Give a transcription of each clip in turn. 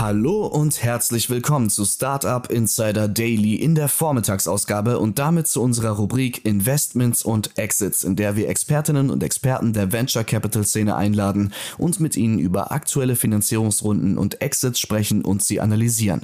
Hallo und herzlich willkommen zu Startup Insider Daily in der Vormittagsausgabe und damit zu unserer Rubrik Investments und Exits, in der wir Expertinnen und Experten der Venture Capital Szene einladen und mit ihnen über aktuelle Finanzierungsrunden und Exits sprechen und sie analysieren.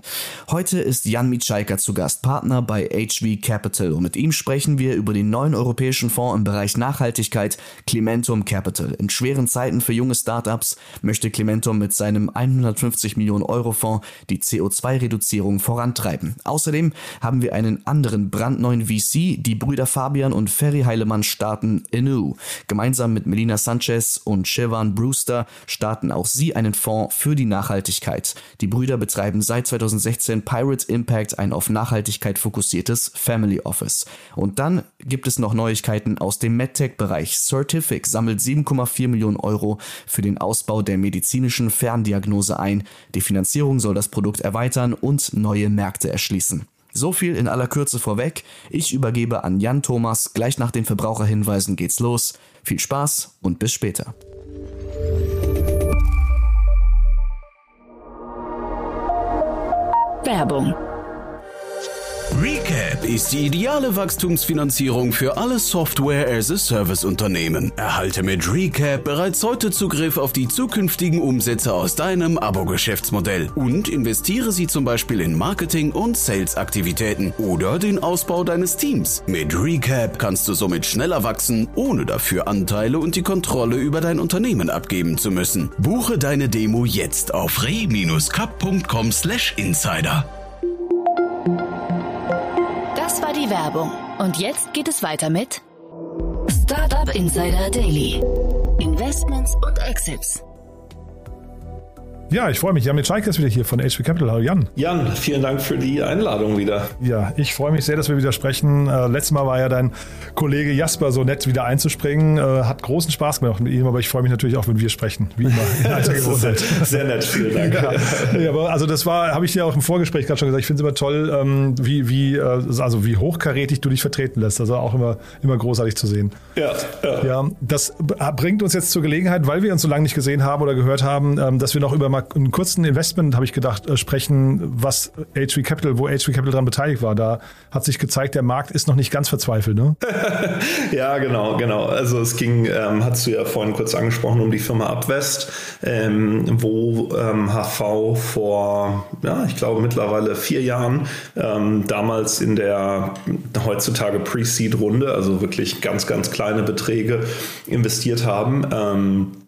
Heute ist Jan Mitschaika zu Gast, Partner bei HV Capital und mit ihm sprechen wir über den neuen europäischen Fonds im Bereich Nachhaltigkeit, Clementum Capital. In schweren Zeiten für junge Startups möchte Clementum mit seinem 150 Millionen Euro Eurofonds die CO2-Reduzierung vorantreiben. Außerdem haben wir einen anderen brandneuen VC. Die Brüder Fabian und Ferry Heilemann starten Inu. Gemeinsam mit Melina Sanchez und Siobhan Brewster starten auch sie einen Fonds für die Nachhaltigkeit. Die Brüder betreiben seit 2016 Pirate Impact, ein auf Nachhaltigkeit fokussiertes Family Office. Und dann gibt es noch Neuigkeiten aus dem MedTech-Bereich. Certific sammelt 7,4 Millionen Euro für den Ausbau der medizinischen Ferndiagnose ein. Die Finanzierung soll das Produkt erweitern und neue Märkte erschließen. So viel in aller Kürze vorweg. Ich übergebe an Jan Thomas. Gleich nach den Verbraucherhinweisen geht's los. Viel Spaß und bis später. Werbung ist die ideale Wachstumsfinanzierung für alle Software-as-a-Service-Unternehmen. Erhalte mit Recap bereits heute Zugriff auf die zukünftigen Umsätze aus deinem Abo-Geschäftsmodell und investiere sie zum Beispiel in Marketing- und Sales-Aktivitäten oder den Ausbau deines Teams. Mit Recap kannst du somit schneller wachsen, ohne dafür Anteile und die Kontrolle über dein Unternehmen abgeben zu müssen. Buche deine Demo jetzt auf re-cup.com/insider. Werbung. Und jetzt geht es weiter mit Startup Insider Daily. Investments und Exits. Ja, ich freue mich. Jan Mitschaiker ist wieder hier von HV Capital. Hallo Jan. Jan, vielen Dank für die Einladung wieder. Ja, ich freue mich sehr, dass wir wieder sprechen. Äh, letztes Mal war ja dein Kollege Jasper so nett, wieder einzuspringen. Äh, hat großen Spaß gemacht mit ihm, aber ich freue mich natürlich auch, wenn wir sprechen. Wie immer. In alter Gewohnheit. Sehr nett, vielen Dank. Ja, ja aber also das war, habe ich dir auch im Vorgespräch gerade schon gesagt, ich finde es immer toll, ähm, wie, wie, äh, also wie hochkarätig du dich vertreten lässt. Also auch immer, immer großartig zu sehen. Ja, ja. ja das bringt uns jetzt zur Gelegenheit, weil wir uns so lange nicht gesehen haben oder gehört haben, ähm, dass wir noch über mal einen kurzen Investment, habe ich gedacht, äh, sprechen, was HV Capital, wo HV Capital daran beteiligt war. Da hat sich gezeigt, der Markt ist noch nicht ganz verzweifelt, ne? ja, genau, genau. Also es ging, ähm, hast du ja vorhin kurz angesprochen, um die Firma Upwest, ähm, wo ähm, HV vor, ja, ich glaube mittlerweile vier Jahren, ähm, damals in der heutzutage Pre-Seed-Runde, also wirklich ganz, ganz kleine Beträge investiert haben.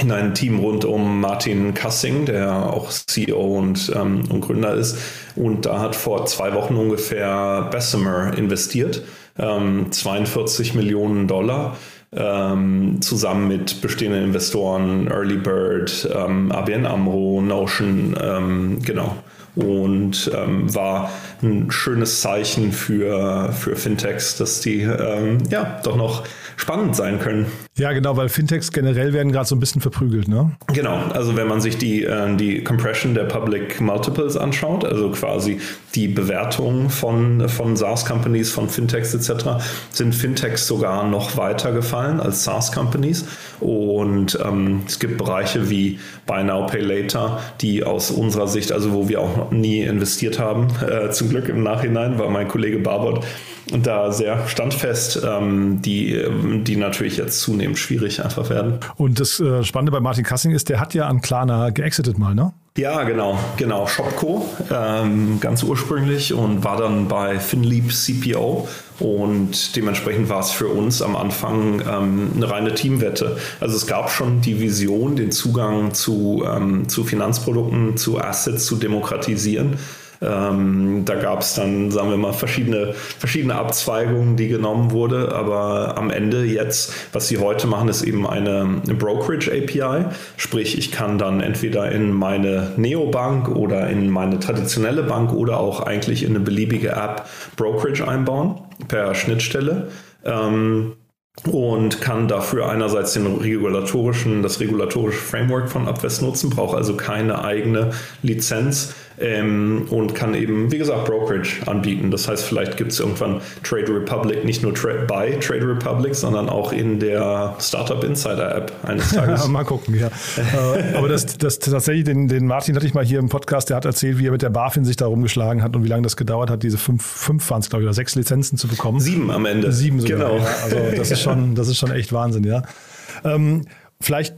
In ein Team rund um Martin Kassing, der auch CEO und, ähm, und Gründer ist. Und da hat vor zwei Wochen ungefähr Bessemer investiert, ähm, 42 Millionen Dollar. Ähm, zusammen mit bestehenden Investoren, Early Bird, ähm, ABN Amro, Notion, ähm, genau. Und ähm, war ein schönes Zeichen für, für Fintechs, dass die ähm, ja doch noch spannend sein können. Ja, genau, weil Fintechs generell werden gerade so ein bisschen verprügelt, ne? Genau, also wenn man sich die, äh, die Compression der Public Multiples anschaut, also quasi die Bewertung von, von SaaS-Companies, von Fintechs etc., sind Fintechs sogar noch weiter gefallen als SaaS-Companies. Und ähm, es gibt Bereiche wie Buy Now, Pay Later, die aus unserer Sicht, also wo wir auch nie investiert haben, äh, zum Glück im Nachhinein, weil mein Kollege Barbot da sehr standfest, ähm, die, die natürlich jetzt zunehmend schwierig einfach werden. Und das äh, Spannende bei Martin Kassing ist, der hat ja an Klarna geexitet mal, ne? Ja, genau, genau. Shopco, ähm, ganz ursprünglich und war dann bei FinLeap CPO und dementsprechend war es für uns am Anfang ähm, eine reine Teamwette. Also es gab schon die Vision, den Zugang zu, ähm, zu Finanzprodukten, zu Assets zu demokratisieren. Ähm, da gab es dann, sagen wir mal, verschiedene, verschiedene Abzweigungen, die genommen wurde. Aber am Ende jetzt, was sie heute machen, ist eben eine Brokerage API. Sprich, ich kann dann entweder in meine Neobank oder in meine traditionelle Bank oder auch eigentlich in eine beliebige App Brokerage einbauen per Schnittstelle. Ähm, und kann dafür einerseits den regulatorischen, das regulatorische Framework von Abwest nutzen, braucht also keine eigene Lizenz ähm, und kann eben, wie gesagt, Brokerage anbieten. Das heißt, vielleicht gibt es irgendwann Trade Republic nicht nur tra bei Trade Republic, sondern auch in der Startup Insider App eines Tages. Mal gucken, ja. Äh, aber das, das tatsächlich, den, den Martin hatte ich mal hier im Podcast, der hat erzählt, wie er mit der BaFin sich da rumgeschlagen hat und wie lange das gedauert hat, diese fünf, fünf waren es, glaube ich, oder sechs Lizenzen zu bekommen. Sieben am Ende. Sieben sogar, genau. Ja. Also das ist schon, das ist schon echt Wahnsinn, ja. Ähm, vielleicht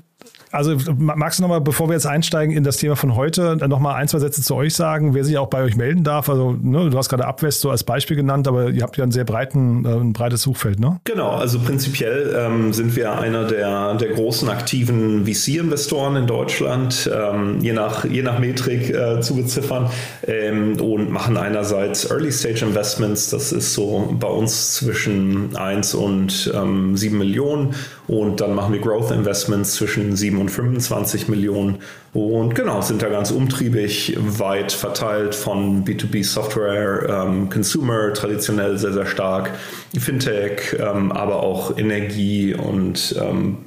also magst du nochmal, bevor wir jetzt einsteigen in das Thema von heute, nochmal ein, zwei Sätze zu euch sagen, wer sich auch bei euch melden darf. Also ne, du hast gerade Abwest so als Beispiel genannt, aber ihr habt ja ein sehr breiten, äh, ein breites Suchfeld, ne? Genau, also prinzipiell ähm, sind wir einer der, der großen aktiven VC-Investoren in Deutschland, ähm, je, nach, je nach Metrik äh, zu beziffern ähm, und machen einerseits Early-Stage Investments, das ist so bei uns zwischen 1 und ähm, 7 Millionen und dann machen wir Growth Investments zwischen 7 und 25 Millionen und genau, sind da ganz umtriebig, weit verteilt von B2B Software, ähm, Consumer traditionell sehr, sehr stark, Fintech, ähm, aber auch Energie und ähm,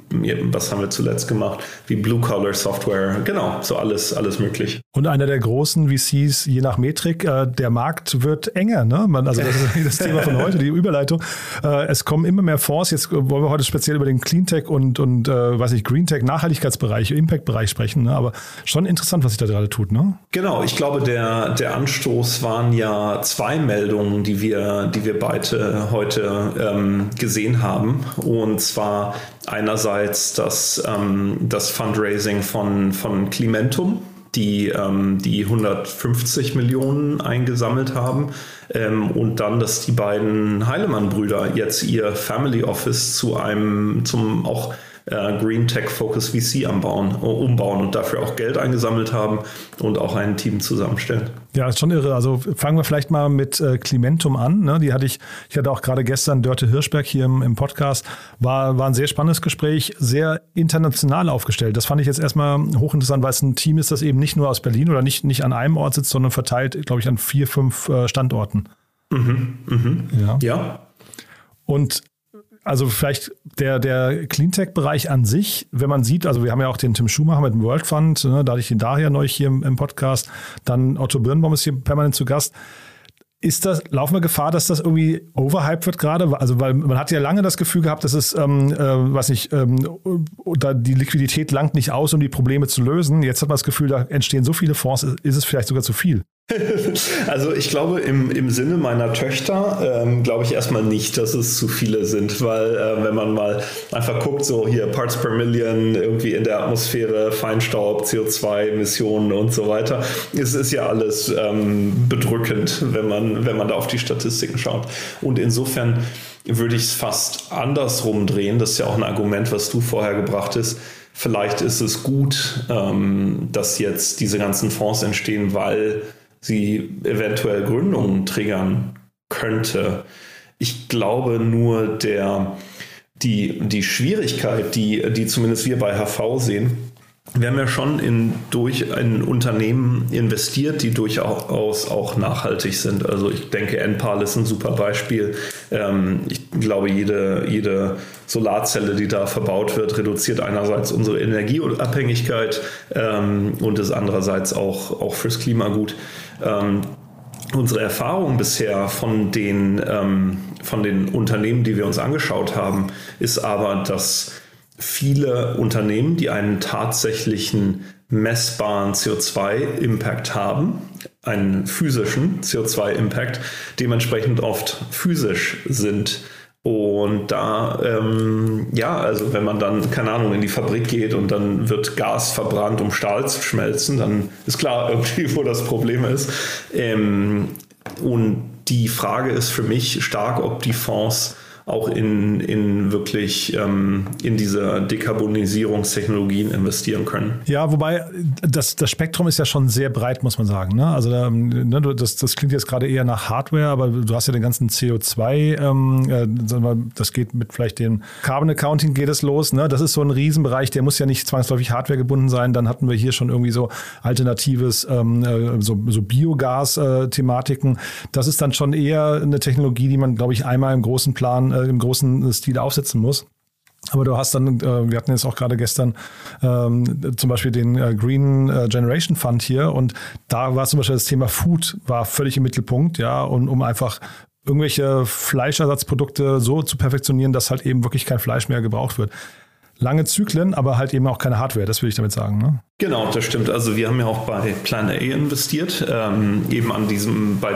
was haben wir zuletzt gemacht, wie Blue Collar Software, genau, so alles, alles möglich. Und einer der großen VCs, je nach Metrik, äh, der Markt wird enger, ne? Man, also das ist das Thema von heute, die Überleitung. Äh, es kommen immer mehr Fonds, jetzt wollen wir heute speziell über den Cleantech und, und äh, weiß ich, Greentech, Nachhaltigkeitsbereich, Impact-Bereich sprechen, ne? aber schon interessant, was sich da gerade tut, ne? Genau, ich glaube, der, der Anstoß waren ja zwei Meldungen, die wir, die wir beide heute ähm, gesehen haben. Und zwar einerseits das, ähm, das Fundraising von, von Climentum, die ähm, die 150 Millionen eingesammelt haben ähm, und dann, dass die beiden Heilemann-Brüder jetzt ihr Family Office zu einem, zum auch äh, Green Tech Focus VC anbauen, äh, umbauen und dafür auch Geld eingesammelt haben und auch ein Team zusammenstellen. Ja, ist schon irre. Also fangen wir vielleicht mal mit äh, Climentum an. Ne? Die hatte ich, ich hatte auch gerade gestern Dörte Hirschberg hier im, im Podcast. War, war ein sehr spannendes Gespräch, sehr international aufgestellt. Das fand ich jetzt erstmal hochinteressant, weil es ein Team ist, das eben nicht nur aus Berlin oder nicht, nicht an einem Ort sitzt, sondern verteilt, glaube ich, an vier, fünf äh, Standorten. Mhm, mhm. Ja. ja. Und also vielleicht der, der Cleantech-Bereich an sich, wenn man sieht, also wir haben ja auch den Tim Schumacher mit dem World Fund, ne, da hatte ich ihn daher neu hier im, im Podcast, dann Otto Birnbaum ist hier permanent zu Gast. Ist das, laufen wir Gefahr, dass das irgendwie overhyped wird gerade? Also, weil man hat ja lange das Gefühl gehabt, dass es, ähm, äh, was nicht, ähm, da die Liquidität langt nicht aus, um die Probleme zu lösen. Jetzt hat man das Gefühl, da entstehen so viele Fonds, ist es vielleicht sogar zu viel. Also ich glaube, im, im Sinne meiner Töchter ähm, glaube ich erstmal nicht, dass es zu viele sind, weil äh, wenn man mal einfach guckt, so hier Parts per Million irgendwie in der Atmosphäre, Feinstaub, CO2-Emissionen und so weiter, es ist ja alles ähm, bedrückend, wenn man, wenn man da auf die Statistiken schaut. Und insofern würde ich es fast andersrum drehen. Das ist ja auch ein Argument, was du vorher gebracht hast. Vielleicht ist es gut, ähm, dass jetzt diese ganzen Fonds entstehen, weil sie eventuell Gründungen triggern könnte. Ich glaube nur, der, die, die Schwierigkeit, die, die zumindest wir bei HV sehen, wir haben ja schon in, durch ein Unternehmen investiert, die durchaus auch nachhaltig sind. Also ich denke, Enpal ist ein super Beispiel. Ähm, ich glaube, jede, jede Solarzelle, die da verbaut wird, reduziert einerseits unsere Energieabhängigkeit ähm, und ist andererseits auch, auch fürs Klima gut. Ähm, unsere Erfahrung bisher von den, von den Unternehmen, die wir uns angeschaut haben, ist aber, dass viele Unternehmen, die einen tatsächlichen messbaren CO2-Impact haben, einen physischen CO2-Impact, dementsprechend oft physisch sind. Und da, ähm, ja, also wenn man dann, keine Ahnung, in die Fabrik geht und dann wird Gas verbrannt, um Stahl zu schmelzen, dann ist klar irgendwie, wo das Problem ist. Ähm, und die Frage ist für mich stark, ob die Fonds auch in, in wirklich ähm, in diese Dekarbonisierungstechnologien investieren können. Ja, wobei das, das Spektrum ist ja schon sehr breit, muss man sagen. Ne? Also ne, das, das klingt jetzt gerade eher nach Hardware, aber du hast ja den ganzen CO2, ähm, äh, das geht mit vielleicht dem Carbon Accounting geht es los. Ne? Das ist so ein Riesenbereich, der muss ja nicht zwangsläufig Hardware gebunden sein. Dann hatten wir hier schon irgendwie so alternatives, ähm, äh, so, so Biogas-Thematiken. Das ist dann schon eher eine Technologie, die man, glaube ich, einmal im großen Plan, äh, im großen Stil aufsetzen muss. Aber du hast dann, äh, wir hatten jetzt auch gerade gestern ähm, zum Beispiel den äh, Green Generation Fund hier und da war zum Beispiel das Thema Food war völlig im Mittelpunkt, ja, und um einfach irgendwelche Fleischersatzprodukte so zu perfektionieren, dass halt eben wirklich kein Fleisch mehr gebraucht wird lange Zyklen, aber halt eben auch keine Hardware, das will ich damit sagen. Ne? Genau, das stimmt. Also wir haben ja auch bei Plan A investiert, ähm, eben an diesem, bei,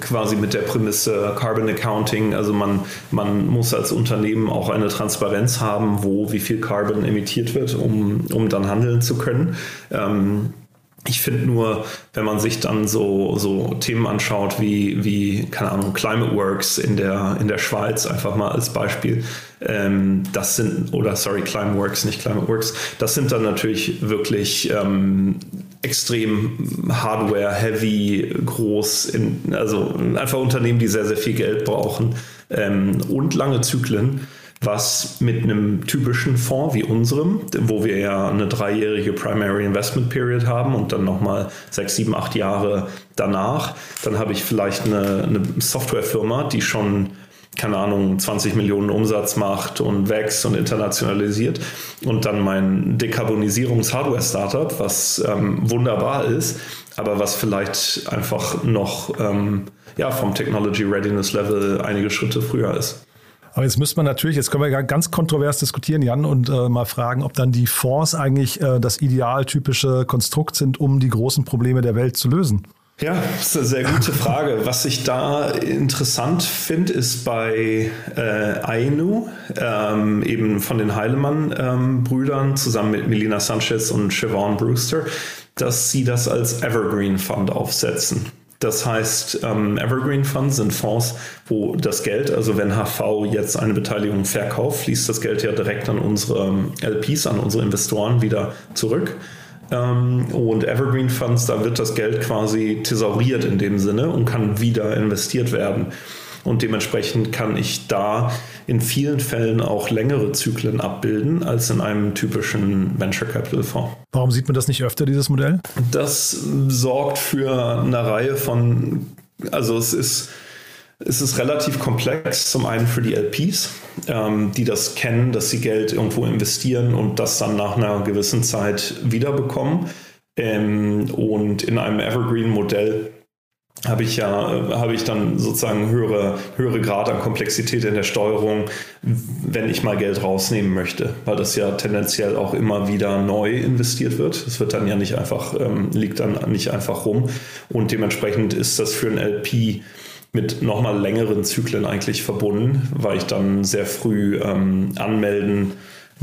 quasi mit der Prämisse Carbon Accounting. Also man, man muss als Unternehmen auch eine Transparenz haben, wo wie viel Carbon emittiert wird, um, um dann handeln zu können. Ähm, ich finde nur, wenn man sich dann so, so Themen anschaut wie, wie, keine Ahnung, Climate Works in der, in der Schweiz, einfach mal als Beispiel, ähm, das sind, oder sorry, Climate Works, nicht Climate Works, das sind dann natürlich wirklich ähm, extrem Hardware-heavy, groß, in, also einfach Unternehmen, die sehr, sehr viel Geld brauchen ähm, und lange Zyklen was mit einem typischen Fonds wie unserem, wo wir ja eine dreijährige Primary Investment Period haben und dann nochmal sechs, sieben, acht Jahre danach, dann habe ich vielleicht eine, eine Softwarefirma, die schon keine Ahnung, 20 Millionen Umsatz macht und wächst und internationalisiert und dann mein Dekarbonisierungs-Hardware-Startup, was ähm, wunderbar ist, aber was vielleicht einfach noch ähm, ja, vom Technology Readiness Level einige Schritte früher ist. Aber jetzt müsste man natürlich, jetzt können wir ganz kontrovers diskutieren, Jan, und äh, mal fragen, ob dann die Fonds eigentlich äh, das idealtypische Konstrukt sind, um die großen Probleme der Welt zu lösen. Ja, das ist eine sehr gute Frage. Was ich da interessant finde, ist bei äh, Ainu, ähm, eben von den Heilemann-Brüdern, ähm, zusammen mit Melina Sanchez und Siobhan Brewster, dass sie das als Evergreen Fund aufsetzen. Das heißt, ähm, Evergreen Funds sind Fonds, wo das Geld, also wenn HV jetzt eine Beteiligung verkauft, fließt das Geld ja direkt an unsere ähm, LPs, an unsere Investoren wieder zurück. Ähm, und Evergreen Funds, da wird das Geld quasi thesauriert in dem Sinne und kann wieder investiert werden. Und dementsprechend kann ich da in vielen Fällen auch längere Zyklen abbilden als in einem typischen Venture Capital Fonds. Warum sieht man das nicht öfter, dieses Modell? Das sorgt für eine Reihe von, also es ist, es ist relativ komplex, zum einen für die LPs, ähm, die das kennen, dass sie Geld irgendwo investieren und das dann nach einer gewissen Zeit wiederbekommen. Ähm, und in einem Evergreen-Modell habe ich ja, habe ich dann sozusagen höhere, höhere Grad an Komplexität in der Steuerung, wenn ich mal Geld rausnehmen möchte, weil das ja tendenziell auch immer wieder neu investiert wird. Es wird dann ja nicht einfach, ähm, liegt dann nicht einfach rum und dementsprechend ist das für ein LP mit nochmal längeren Zyklen eigentlich verbunden, weil ich dann sehr früh ähm, anmelden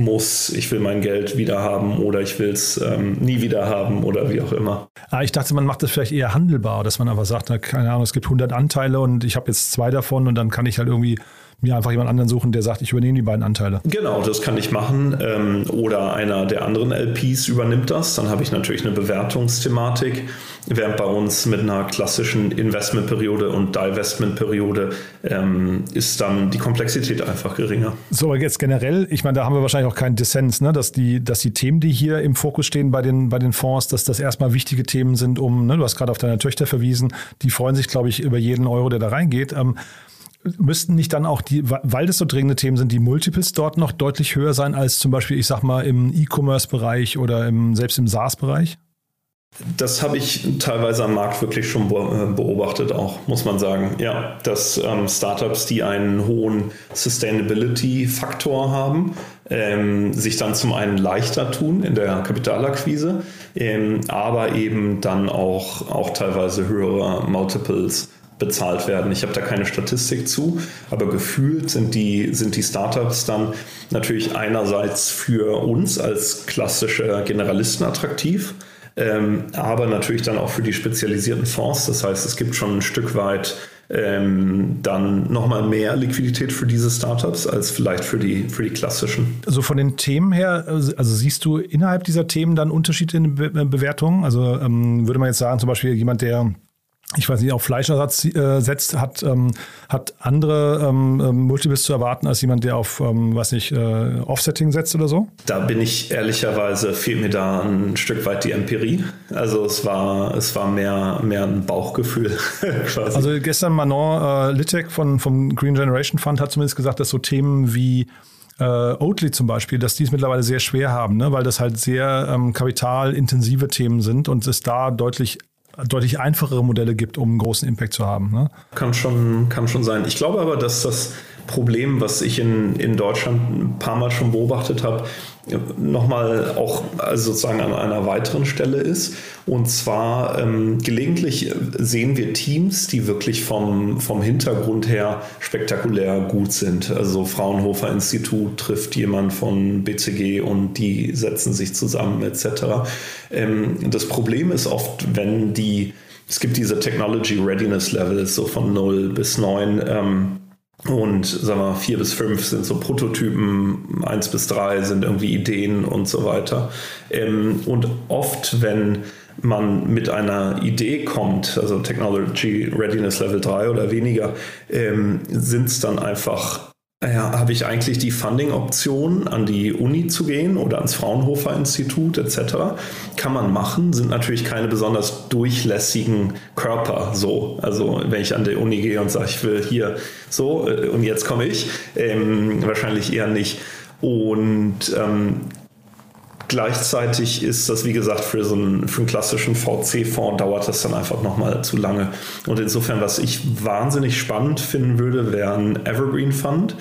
muss, ich will mein Geld wieder haben oder ich will es ähm, nie wieder haben oder wie auch immer. Ah, ich dachte, man macht das vielleicht eher handelbar, dass man einfach sagt, na, keine Ahnung, es gibt 100 Anteile und ich habe jetzt zwei davon und dann kann ich halt irgendwie mir einfach jemand anderen suchen, der sagt, ich übernehme die beiden Anteile. Genau, das kann ich machen. Ähm, oder einer der anderen LPs übernimmt das. Dann habe ich natürlich eine Bewertungsthematik. Während bei uns mit einer klassischen Investmentperiode und Divestmentperiode ähm, ist dann die Komplexität einfach geringer. So, aber jetzt generell, ich meine, da haben wir wahrscheinlich auch keinen Dissens, ne? dass, die, dass die Themen, die hier im Fokus stehen bei den, bei den Fonds, dass das erstmal wichtige Themen sind, um, ne? du hast gerade auf deine Töchter verwiesen, die freuen sich, glaube ich, über jeden Euro, der da reingeht. Ähm, müssten nicht dann auch die, weil das so dringende Themen sind, die Multiples dort noch deutlich höher sein als zum Beispiel, ich sag mal, im E-Commerce-Bereich oder im, selbst im SaaS-Bereich? Das habe ich teilweise am Markt wirklich schon äh, beobachtet, auch muss man sagen. Ja, dass ähm, Startups, die einen hohen Sustainability-Faktor haben, ähm, sich dann zum einen leichter tun in der Kapitalakquise, ähm, aber eben dann auch, auch teilweise höhere Multiples bezahlt werden. Ich habe da keine Statistik zu, aber gefühlt sind die, sind die Startups dann natürlich einerseits für uns als klassische Generalisten attraktiv, ähm, aber natürlich dann auch für die spezialisierten Fonds. Das heißt, es gibt schon ein Stück weit ähm, dann nochmal mehr Liquidität für diese Startups als vielleicht für die, für die klassischen. Also von den Themen her, also siehst du innerhalb dieser Themen dann Unterschiede in Be Bewertungen? Also ähm, würde man jetzt sagen, zum Beispiel jemand, der ich weiß nicht, auf Fleischersatz äh, setzt, hat, ähm, hat andere ähm, ähm, Multiples zu erwarten als jemand, der auf, ähm, weiß nicht, äh, Offsetting setzt oder so? Da bin ich ehrlicherweise, fehlt mir da ein Stück weit die Empirie. Also es war, es war mehr, mehr ein Bauchgefühl quasi. Also gestern Manon äh, Littek von, vom Green Generation Fund hat zumindest gesagt, dass so Themen wie äh, Oatly zum Beispiel, dass die es mittlerweile sehr schwer haben, ne? weil das halt sehr ähm, kapitalintensive Themen sind und es da deutlich deutlich einfachere Modelle gibt, um einen großen Impact zu haben. Ne? Kann, schon, kann schon sein. Ich glaube aber, dass das Problem, was ich in, in Deutschland ein paar Mal schon beobachtet habe, nochmal auch also sozusagen an einer weiteren Stelle ist. Und zwar ähm, gelegentlich sehen wir Teams, die wirklich vom, vom Hintergrund her spektakulär gut sind. Also Fraunhofer Institut trifft jemand von BCG und die setzen sich zusammen etc. Ähm, das Problem ist oft, wenn die, es gibt diese Technology Readiness Levels so von 0 bis 9. Ähm, und sagen wir, vier bis fünf sind so Prototypen, eins bis drei sind irgendwie Ideen und so weiter. Ähm, und oft, wenn man mit einer Idee kommt, also Technology Readiness Level 3 oder weniger, ähm, sind es dann einfach ja, habe ich eigentlich die Funding-Option, an die Uni zu gehen oder ans Fraunhofer Institut etc. Kann man machen, sind natürlich keine besonders durchlässigen Körper so. Also wenn ich an die Uni gehe und sage, ich will hier so äh, und jetzt komme ich, ähm, wahrscheinlich eher nicht. Und ähm, Gleichzeitig ist das, wie gesagt, für so einen, für einen klassischen VC-Fonds dauert das dann einfach nochmal zu lange. Und insofern, was ich wahnsinnig spannend finden würde, wäre ein Evergreen Fund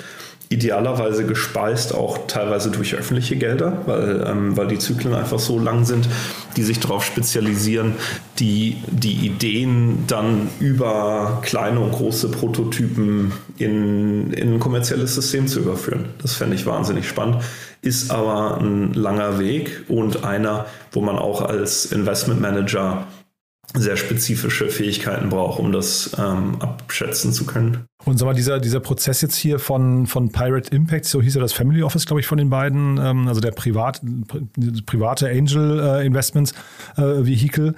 idealerweise gespeist auch teilweise durch öffentliche Gelder, weil, ähm, weil die Zyklen einfach so lang sind, die sich darauf spezialisieren, die, die Ideen dann über kleine und große Prototypen in, in ein kommerzielles System zu überführen. Das fände ich wahnsinnig spannend ist aber ein langer Weg und einer, wo man auch als Investment Manager sehr spezifische Fähigkeiten braucht, um das ähm, abschätzen zu können. Und sag mal, dieser, dieser Prozess jetzt hier von, von Pirate Impact, so hieß ja das Family Office, glaube ich, von den beiden, ähm, also der Privat, private Angel äh, Investments äh, Vehicle,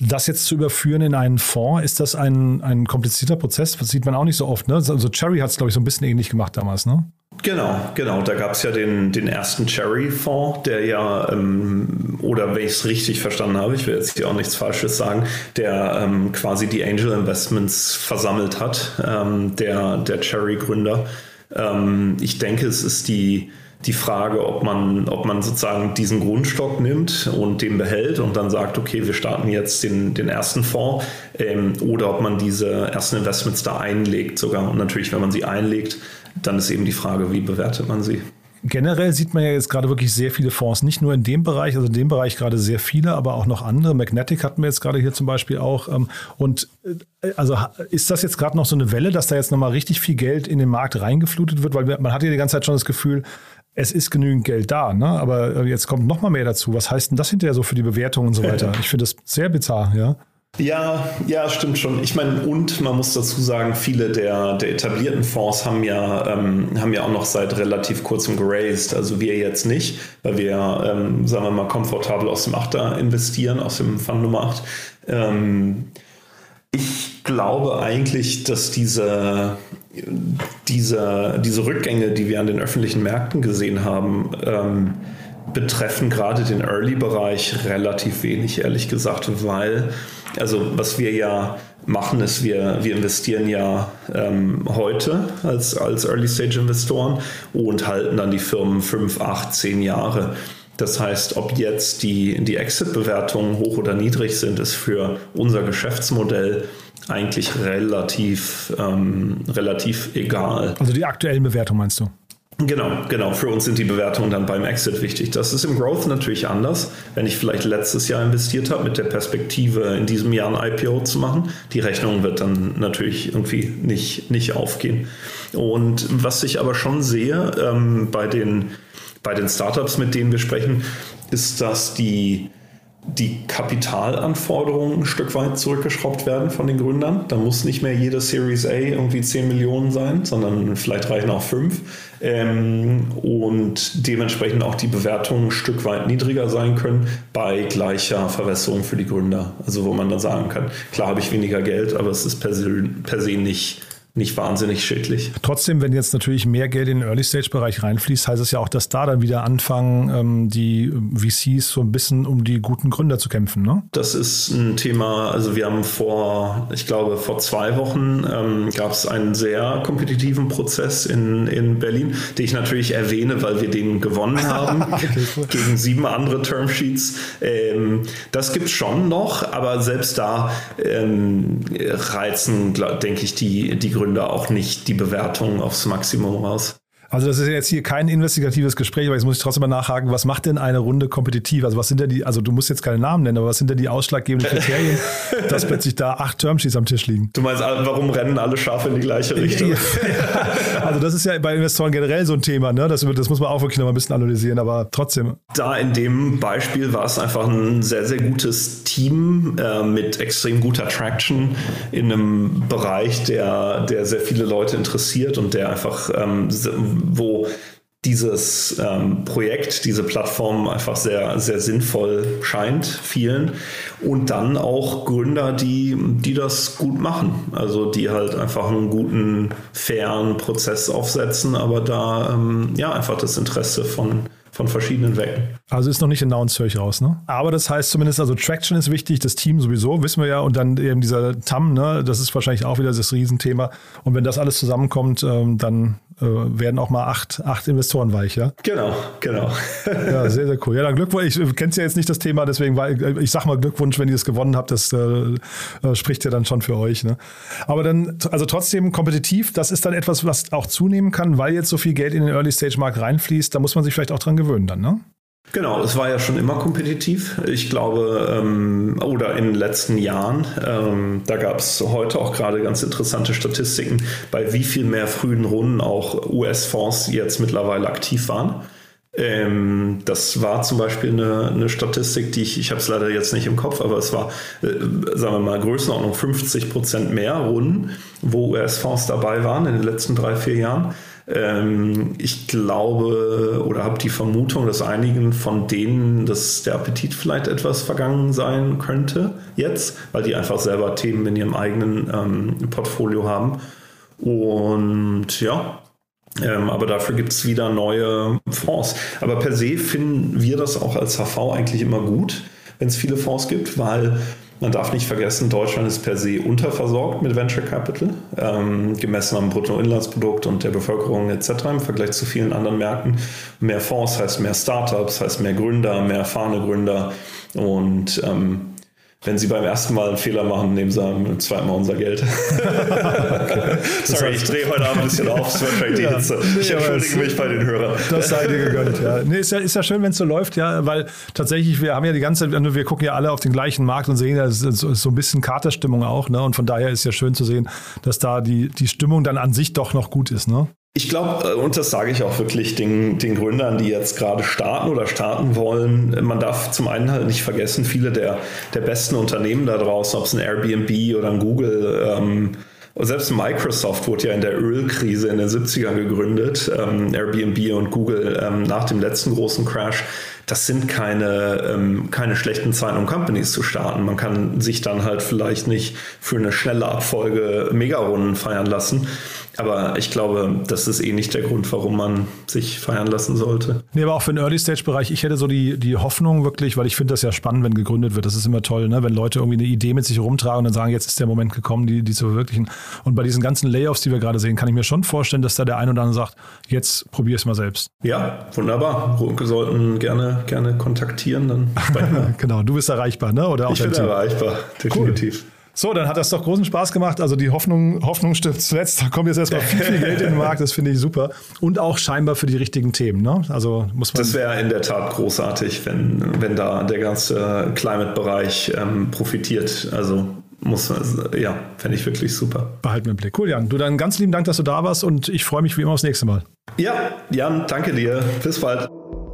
das jetzt zu überführen in einen Fonds, ist das ein, ein komplizierter Prozess? Das sieht man auch nicht so oft. Ne? Also Cherry hat es, glaube ich, so ein bisschen ähnlich gemacht damals, ne? Genau, genau. Da gab es ja den, den ersten Cherry-Fonds, der ja, ähm, oder wenn ich es richtig verstanden habe, ich will jetzt hier auch nichts Falsches sagen, der ähm, quasi die Angel Investments versammelt hat, ähm, der, der Cherry-Gründer. Ähm, ich denke, es ist die, die Frage, ob man, ob man sozusagen diesen Grundstock nimmt und den behält und dann sagt, okay, wir starten jetzt den, den ersten Fonds ähm, oder ob man diese ersten Investments da einlegt sogar. Und natürlich, wenn man sie einlegt, dann ist eben die Frage, wie bewertet man sie? Generell sieht man ja jetzt gerade wirklich sehr viele Fonds, nicht nur in dem Bereich, also in dem Bereich gerade sehr viele, aber auch noch andere. Magnetic hatten wir jetzt gerade hier zum Beispiel auch. Ähm, und äh, also ist das jetzt gerade noch so eine Welle, dass da jetzt nochmal richtig viel Geld in den Markt reingeflutet wird? Weil man hat ja die ganze Zeit schon das Gefühl, es ist genügend Geld da, ne? aber jetzt kommt noch mal mehr dazu. Was heißt denn das hinterher so für die Bewertung und so weiter? Ich finde das sehr bizarr, ja. Ja, ja, stimmt schon. Ich meine, und man muss dazu sagen, viele der, der etablierten Fonds haben ja, ähm, haben ja auch noch seit relativ kurzem geraced. Also wir jetzt nicht, weil wir, ähm, sagen wir mal, komfortabel aus dem Achter investieren, aus dem Fund Nummer 8. Ähm, ich glaube eigentlich, dass diese, diese, diese Rückgänge, die wir an den öffentlichen Märkten gesehen haben, ähm, betreffen gerade den Early-Bereich relativ wenig, ehrlich gesagt, weil also was wir ja machen, ist, wir, wir investieren ja ähm, heute als, als Early-Stage-Investoren und halten dann die Firmen fünf, acht, zehn Jahre. Das heißt, ob jetzt die, die Exit-Bewertungen hoch oder niedrig sind, ist für unser Geschäftsmodell eigentlich relativ, ähm, relativ egal. Also die aktuellen Bewertungen meinst du? Genau, genau. Für uns sind die Bewertungen dann beim Exit wichtig. Das ist im Growth natürlich anders. Wenn ich vielleicht letztes Jahr investiert habe, mit der Perspektive, in diesem Jahr ein IPO zu machen, die Rechnung wird dann natürlich irgendwie nicht, nicht aufgehen. Und was ich aber schon sehe ähm, bei, den, bei den Startups, mit denen wir sprechen, ist, dass die die Kapitalanforderungen ein Stück weit zurückgeschraubt werden von den Gründern. Da muss nicht mehr jede Series A irgendwie 10 Millionen sein, sondern vielleicht reichen auch 5. Ähm, und dementsprechend auch die Bewertungen ein Stück weit niedriger sein können bei gleicher Verwässerung für die Gründer. Also wo man dann sagen kann, klar habe ich weniger Geld, aber es ist per se, per se nicht nicht wahnsinnig schädlich. Trotzdem, wenn jetzt natürlich mehr Geld in den Early-Stage-Bereich reinfließt, heißt es ja auch, dass da dann wieder anfangen, ähm, die VCs so ein bisschen um die guten Gründer zu kämpfen. Ne? Das ist ein Thema, also wir haben vor, ich glaube, vor zwei Wochen ähm, gab es einen sehr kompetitiven Prozess in, in Berlin, den ich natürlich erwähne, weil wir den gewonnen haben gegen sieben andere Termsheets. Ähm, das gibt es schon noch, aber selbst da ähm, reizen, denke ich, die, die Gründer Gründer auch nicht die Bewertung aufs Maximum raus. Also das ist jetzt hier kein investigatives Gespräch, aber jetzt muss ich trotzdem mal nachhaken, was macht denn eine Runde kompetitiv? Also was sind denn die, also du musst jetzt keine Namen nennen, aber was sind denn die ausschlaggebenden Kriterien, dass plötzlich da acht Termsheets am Tisch liegen? Du meinst, warum rennen alle Schafe in die gleiche Richtung? also das ist ja bei Investoren generell so ein Thema, ne? Das, das muss man auch wirklich noch mal ein bisschen analysieren, aber trotzdem. Da in dem Beispiel war es einfach ein sehr, sehr gutes Team äh, mit extrem guter Traction in einem Bereich, der, der sehr viele Leute interessiert und der einfach ähm, wo dieses ähm, Projekt, diese Plattform einfach sehr, sehr sinnvoll scheint, vielen. Und dann auch Gründer, die, die das gut machen. Also die halt einfach einen guten, fairen Prozess aufsetzen, aber da ähm, ja einfach das Interesse von, von verschiedenen Wecken. Also ist noch nicht announced, höre ich raus, ne? Aber das heißt zumindest, also Traction ist wichtig, das Team sowieso, wissen wir ja, und dann eben dieser TAM, ne, das ist wahrscheinlich auch wieder das Riesenthema. Und wenn das alles zusammenkommt, ähm, dann werden auch mal acht, acht Investoren weich, ja? Genau, genau. ja, sehr, sehr cool. Ja, dann Glückwunsch. Ich kenne ja jetzt nicht das Thema, deswegen war ich, ich sag mal Glückwunsch, wenn ihr es gewonnen habt, das äh, äh, spricht ja dann schon für euch. Ne? Aber dann, also trotzdem kompetitiv, das ist dann etwas, was auch zunehmen kann, weil jetzt so viel Geld in den Early-Stage-Markt reinfließt, da muss man sich vielleicht auch dran gewöhnen dann, ne? Genau, es war ja schon immer kompetitiv. Ich glaube, ähm, oder in den letzten Jahren, ähm, da gab es heute auch gerade ganz interessante Statistiken, bei wie viel mehr frühen Runden auch US-Fonds jetzt mittlerweile aktiv waren. Ähm, das war zum Beispiel eine, eine Statistik, die ich, ich habe es leider jetzt nicht im Kopf, aber es war, äh, sagen wir mal, Größenordnung 50 Prozent mehr Runden, wo US-Fonds dabei waren in den letzten drei, vier Jahren. Ähm, ich glaube oder habe die Vermutung, dass einigen von denen dass der Appetit vielleicht etwas vergangen sein könnte jetzt, weil die einfach selber Themen in ihrem eigenen ähm, Portfolio haben. Und ja, ähm, aber dafür gibt es wieder neue Fonds. Aber per se finden wir das auch als HV eigentlich immer gut, wenn es viele Fonds gibt, weil man darf nicht vergessen, Deutschland ist per se unterversorgt mit Venture Capital, ähm, gemessen am Bruttoinlandsprodukt und der Bevölkerung etc. im Vergleich zu vielen anderen Märkten. Mehr Fonds heißt mehr Startups, heißt mehr Gründer, mehr erfahrene Gründer und ähm, wenn Sie beim ersten Mal einen Fehler machen, nehmen Sie beim zweiten Mal unser Geld. okay. Sorry, ich drehe heute Abend ein bisschen auf. Es wird die ja, Hitze. Ich nee, entschuldige mich bei den Hörern. Das sei dir gegönnt, ja. Nee, ist ja. Ist ja schön, wenn es so läuft, ja, weil tatsächlich, wir haben ja die ganze Zeit, wir gucken ja alle auf den gleichen Markt und sehen ja, es ist so ein bisschen Katerstimmung auch, ne? Und von daher ist ja schön zu sehen, dass da die, die Stimmung dann an sich doch noch gut ist, ne? Ich glaube, äh, und das sage ich auch wirklich den, den Gründern, die jetzt gerade starten oder starten wollen, man darf zum einen halt nicht vergessen, viele der, der besten Unternehmen da draußen, ob es ein Airbnb oder ein Google, ähm, selbst Microsoft wurde ja in der Ölkrise in den 70ern gegründet, ähm, Airbnb und Google ähm, nach dem letzten großen Crash. Das sind keine, ähm, keine schlechten Zeiten, um Companies zu starten. Man kann sich dann halt vielleicht nicht für eine schnelle Abfolge Megarunden feiern lassen. Aber ich glaube, das ist eh nicht der Grund, warum man sich feiern lassen sollte. Nee, aber auch für den Early-Stage-Bereich, ich hätte so die, die Hoffnung wirklich, weil ich finde das ja spannend, wenn gegründet wird. Das ist immer toll, ne? wenn Leute irgendwie eine Idee mit sich rumtragen und dann sagen, jetzt ist der Moment gekommen, die, die zu verwirklichen. Und bei diesen ganzen Layoffs, die wir gerade sehen, kann ich mir schon vorstellen, dass da der ein oder andere sagt, jetzt probier es mal selbst. Ja, wunderbar. Wir sollten gerne, gerne kontaktieren, dann genau, du bist erreichbar, ne? Oder auch ich bin Team. erreichbar, definitiv. Cool. So, dann hat das doch großen Spaß gemacht. Also die Hoffnung, Hoffnung stirbt zuletzt. Da kommt jetzt erstmal viel, viel Geld in den Markt. Das finde ich super. Und auch scheinbar für die richtigen Themen. Ne? Also muss man. Das wäre in der Tat großartig, wenn, wenn da der ganze Climate-Bereich ähm, profitiert. Also muss ja, fände ich wirklich super. Behalten wir im Blick. Cool, Jan. Du dann ganz lieben Dank, dass du da warst und ich freue mich wie immer aufs nächste Mal. Ja, Jan, danke dir. Bis bald.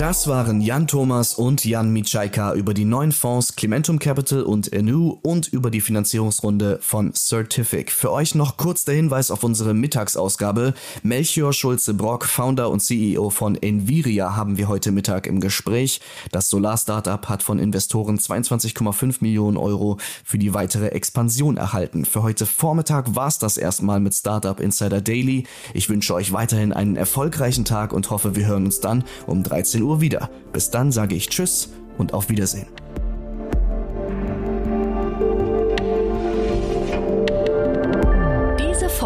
Das waren Jan Thomas und Jan Mitschaika über die neuen Fonds Clementum Capital und Enu und über die Finanzierungsrunde von Certific. Für euch noch kurz der Hinweis auf unsere Mittagsausgabe. Melchior Schulze-Brock, Founder und CEO von Enviria, haben wir heute Mittag im Gespräch. Das Solar-Startup hat von Investoren 22,5 Millionen Euro für die weitere Expansion erhalten. Für heute Vormittag war es das erstmal mit Startup Insider Daily. Ich wünsche euch weiterhin einen erfolgreichen Tag und hoffe, wir hören uns dann um 13 Uhr Uhr wieder. Bis dann sage ich Tschüss und auf Wiedersehen.